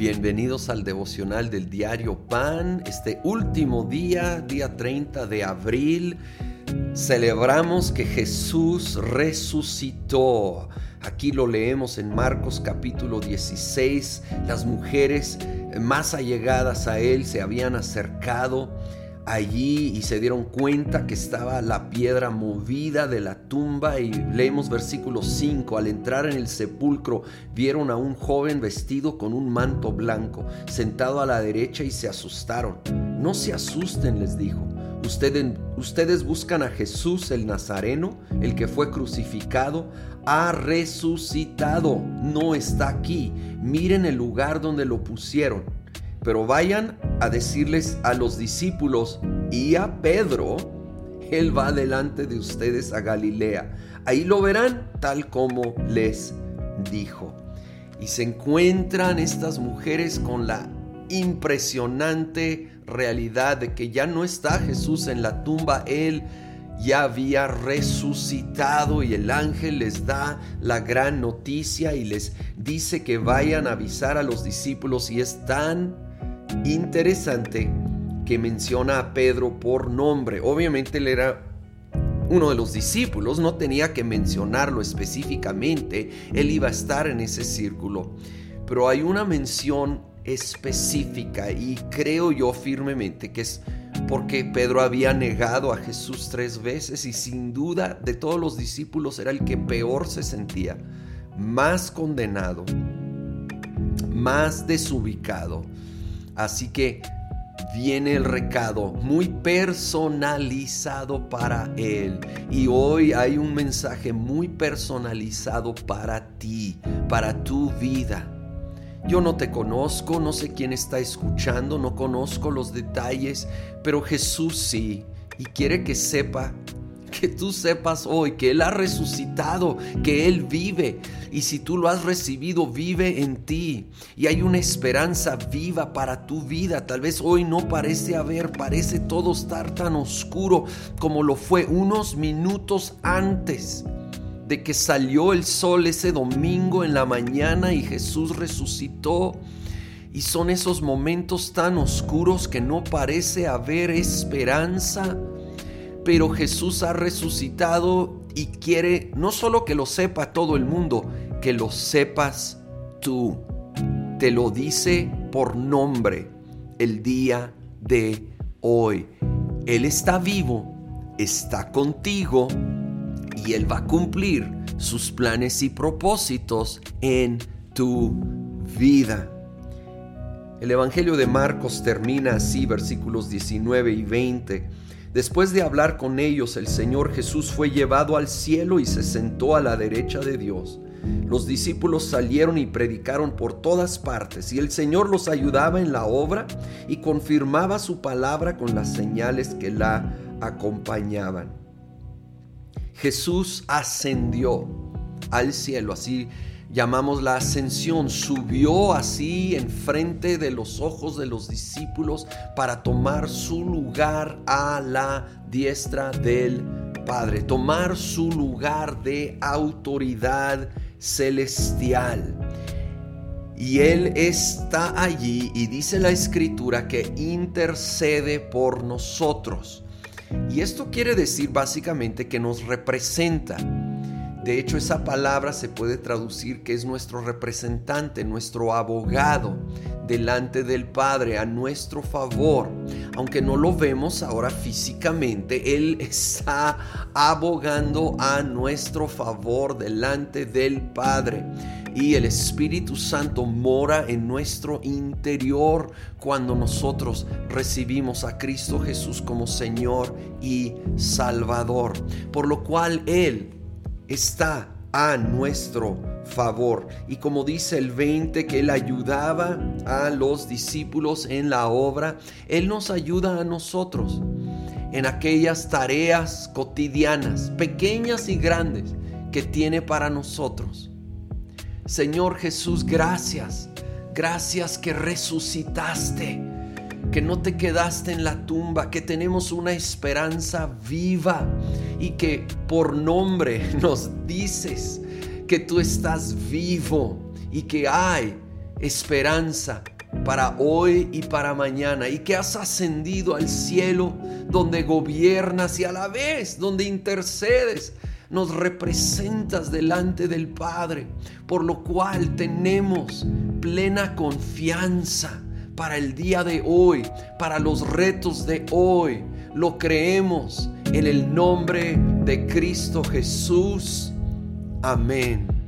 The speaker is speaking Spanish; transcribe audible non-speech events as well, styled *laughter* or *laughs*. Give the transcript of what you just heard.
Bienvenidos al devocional del diario Pan. Este último día, día 30 de abril, celebramos que Jesús resucitó. Aquí lo leemos en Marcos capítulo 16. Las mujeres más allegadas a él se habían acercado allí y se dieron cuenta que estaba la piedra movida de la tumba y leemos versículo 5, al entrar en el sepulcro vieron a un joven vestido con un manto blanco, sentado a la derecha y se asustaron. No se asusten, les dijo. Ustedes, ustedes buscan a Jesús el Nazareno, el que fue crucificado, ha resucitado, no está aquí. Miren el lugar donde lo pusieron pero vayan a decirles a los discípulos y a Pedro, Él va delante de ustedes a Galilea. Ahí lo verán tal como les dijo. Y se encuentran estas mujeres con la impresionante realidad de que ya no está Jesús en la tumba, Él ya había resucitado y el ángel les da la gran noticia y les dice que vayan a avisar a los discípulos y es tan interesante que menciona a Pedro por nombre. Obviamente él era uno de los discípulos, no tenía que mencionarlo específicamente, él iba a estar en ese círculo. Pero hay una mención específica y creo yo firmemente que es porque Pedro había negado a Jesús tres veces y sin duda de todos los discípulos era el que peor se sentía, más condenado, más desubicado. Así que viene el recado muy personalizado para él. Y hoy hay un mensaje muy personalizado para ti, para tu vida. Yo no te conozco, no sé quién está escuchando, no conozco los detalles, pero Jesús sí. Y quiere que sepa que tú sepas hoy que Él ha resucitado, que Él vive. Y si tú lo has recibido, vive en ti. Y hay una esperanza viva para tu vida. Tal vez hoy no parece haber, parece todo estar tan oscuro como lo fue unos minutos antes de que salió el sol ese domingo en la mañana y Jesús resucitó. Y son esos momentos tan oscuros que no parece haber esperanza pero Jesús ha resucitado y quiere no solo que lo sepa todo el mundo, que lo sepas tú. Te lo dice por nombre el día de hoy. Él está vivo, está contigo y Él va a cumplir sus planes y propósitos en tu vida. El Evangelio de Marcos termina así, versículos 19 y 20. Después de hablar con ellos, el Señor Jesús fue llevado al cielo y se sentó a la derecha de Dios. Los discípulos salieron y predicaron por todas partes, y el Señor los ayudaba en la obra y confirmaba su palabra con las señales que la acompañaban. Jesús ascendió al cielo, así llamamos la ascensión, subió así enfrente de los ojos de los discípulos para tomar su lugar a la diestra del Padre, tomar su lugar de autoridad celestial. Y Él está allí y dice la escritura que intercede por nosotros. Y esto quiere decir básicamente que nos representa de hecho, esa palabra se puede traducir que es nuestro representante, nuestro abogado delante del Padre a nuestro favor. Aunque no lo vemos ahora físicamente, Él está abogando a nuestro favor delante del Padre. Y el Espíritu Santo mora en nuestro interior cuando nosotros recibimos a Cristo Jesús como Señor y Salvador. Por lo cual Él está a nuestro favor. Y como dice el 20, que Él ayudaba a los discípulos en la obra, Él nos ayuda a nosotros en aquellas tareas cotidianas, pequeñas y grandes, que tiene para nosotros. Señor Jesús, gracias. Gracias que resucitaste que no te quedaste en la tumba, que tenemos una esperanza viva y que por nombre *laughs* nos dices que tú estás vivo y que hay esperanza para hoy y para mañana y que has ascendido al cielo donde gobiernas y a la vez donde intercedes nos representas delante del Padre, por lo cual tenemos plena confianza para el día de hoy, para los retos de hoy. Lo creemos en el nombre de Cristo Jesús. Amén.